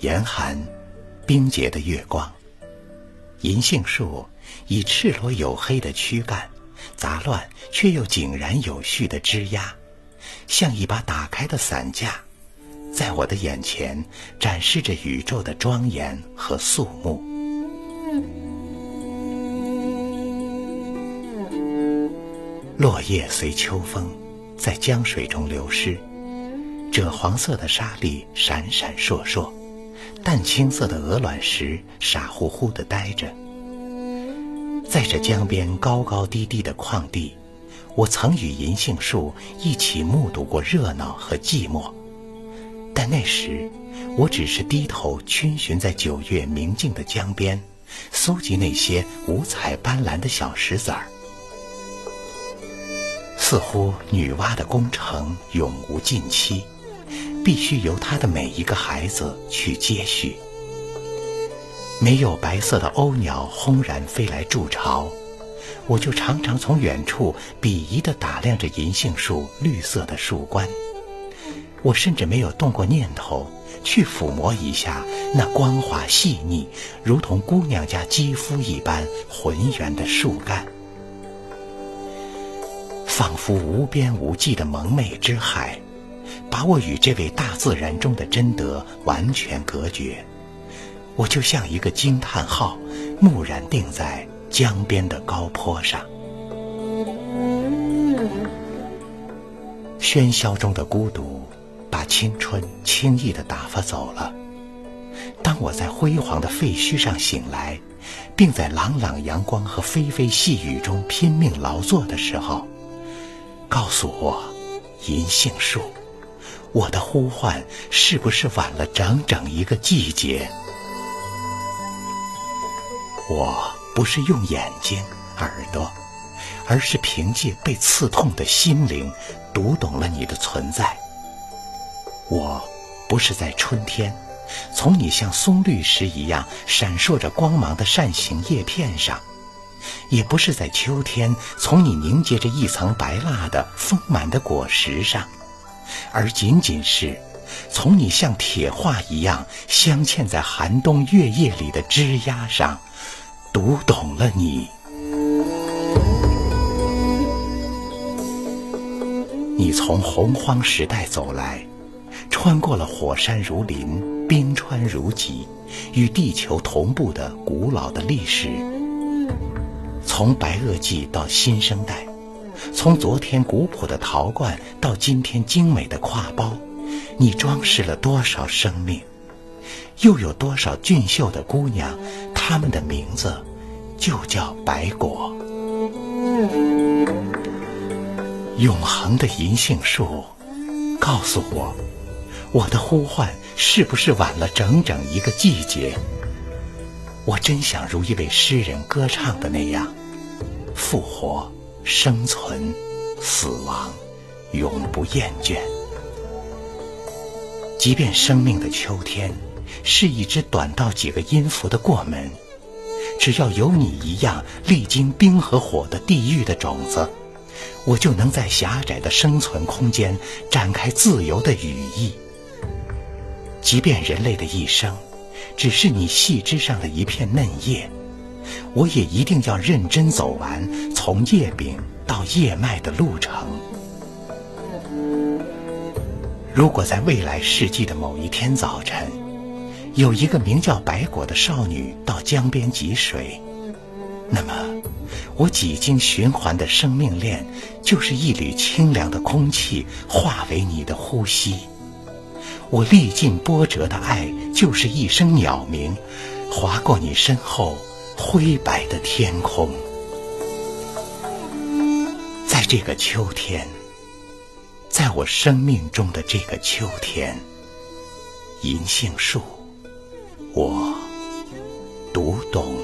严寒、冰洁的月光。银杏树以赤裸黝黑的躯干，杂乱却又井然有序的枝桠，像一把打开的伞架，在我的眼前展示着宇宙的庄严和肃穆。落叶随秋风，在江水中流失，赭黄色的沙粒闪闪烁烁。淡青色的鹅卵石傻乎乎地呆着，在这江边高高低低的旷地，我曾与银杏树一起目睹过热闹和寂寞，但那时我只是低头逡巡在九月明净的江边，搜集那些五彩斑斓的小石子儿。似乎女娲的工程永无尽期。必须由他的每一个孩子去接续。没有白色的鸥鸟轰然飞来筑巢，我就常常从远处鄙夷地打量着银杏树绿色的树冠。我甚至没有动过念头去抚摸一下那光滑细腻、如同姑娘家肌肤一般浑圆的树干，仿佛无边无际的蒙昧之海。把我与这位大自然中的真德完全隔绝，我就像一个惊叹号，木然定在江边的高坡上。喧嚣中的孤独，把青春轻易地打发走了。当我在辉煌的废墟上醒来，并在朗朗阳光和霏霏细雨中拼命劳作的时候，告诉我，银杏树。我的呼唤是不是晚了整整一个季节？我不是用眼睛、耳朵，而是凭借被刺痛的心灵，读懂了你的存在。我不是在春天，从你像松绿石一样闪烁着光芒的扇形叶片上，也不是在秋天，从你凝结着一层白蜡的丰满的果实上。而仅仅是从你像铁画一样镶嵌在寒冬月夜里的枝桠上，读懂了你。你从洪荒时代走来，穿过了火山如林、冰川如脊，与地球同步的古老的历史，从白垩纪到新生代。从昨天古朴的陶罐到今天精美的挎包，你装饰了多少生命？又有多少俊秀的姑娘？她们的名字就叫白果。永恒的银杏树，告诉我，我的呼唤是不是晚了整整一个季节？我真想如一位诗人歌唱的那样，复活。生存，死亡，永不厌倦。即便生命的秋天是一只短到几个音符的过门，只要有你一样历经冰和火的地狱的种子，我就能在狭窄的生存空间展开自由的羽翼。即便人类的一生只是你细枝上的一片嫩叶。我也一定要认真走完从叶柄到叶脉的路程。如果在未来世纪的某一天早晨，有一个名叫白果的少女到江边汲水，那么我几经循环的生命链，就是一缕清凉的空气化为你的呼吸；我历尽波折的爱，就是一声鸟鸣，划过你身后。灰白的天空，这个秋天，在我生命中的这个秋天，银杏树，我读懂。